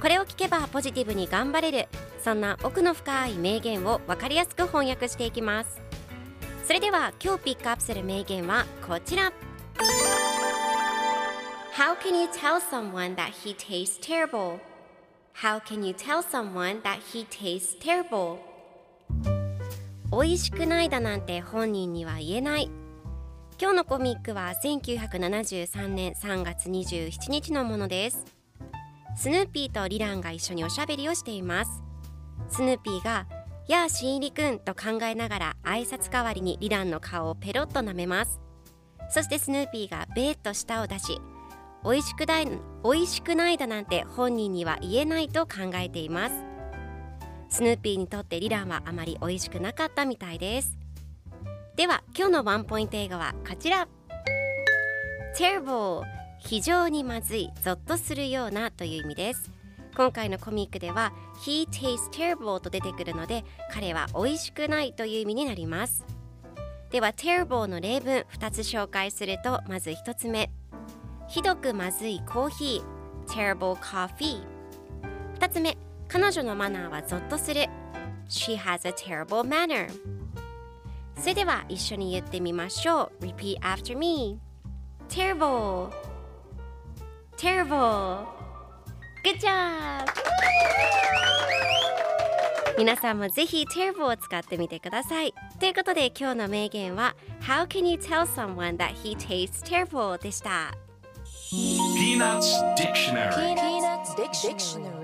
これを聞けばポジティブに頑張れる。そんな奥の深い名言を分かりやすく翻訳していきます。それでは今日ピックアップする名言はこちら。How can you tell someone that he tastes terrible? How can you tell someone that he tastes terrible? 美味しくないだなんて本人には言えない。今日のコミックは1973年3月27日のものです。スヌーピーとリランが一緒におしゃべりをしています。スヌーピーが「やあ新入りくん」と考えながら挨拶代わりにリランの顔をペロッと舐めます。そしてスヌーピーがベーッと舌を出し美味しくない美味しくないだなんて本人には言えないと考えています。スヌーピーにとってリランはあまり美味しくなかったみたいです。では今日のワンポイント英語はこちら。Terrible 非常にまずいゾッとするようなという意味です。今回のコミックでは He tastes terrible と出てくるので彼は美味しくないという意味になります。では terrible の例文2つ紹介するとまず1つ目。ひどくまずいコーヒー。terrible coffee 2つ目。彼女のマナーはゾッとする。She has a terrible manner それでは一緒に言ってみましょう。Repeat after me Terrible Terrible Good job 皆さんもぜひ Terrible を使ってみてくださいということで今日の名言は How can you tell someone that he tastes terrible でした Peanuts Dictionary Peanuts Dictionary.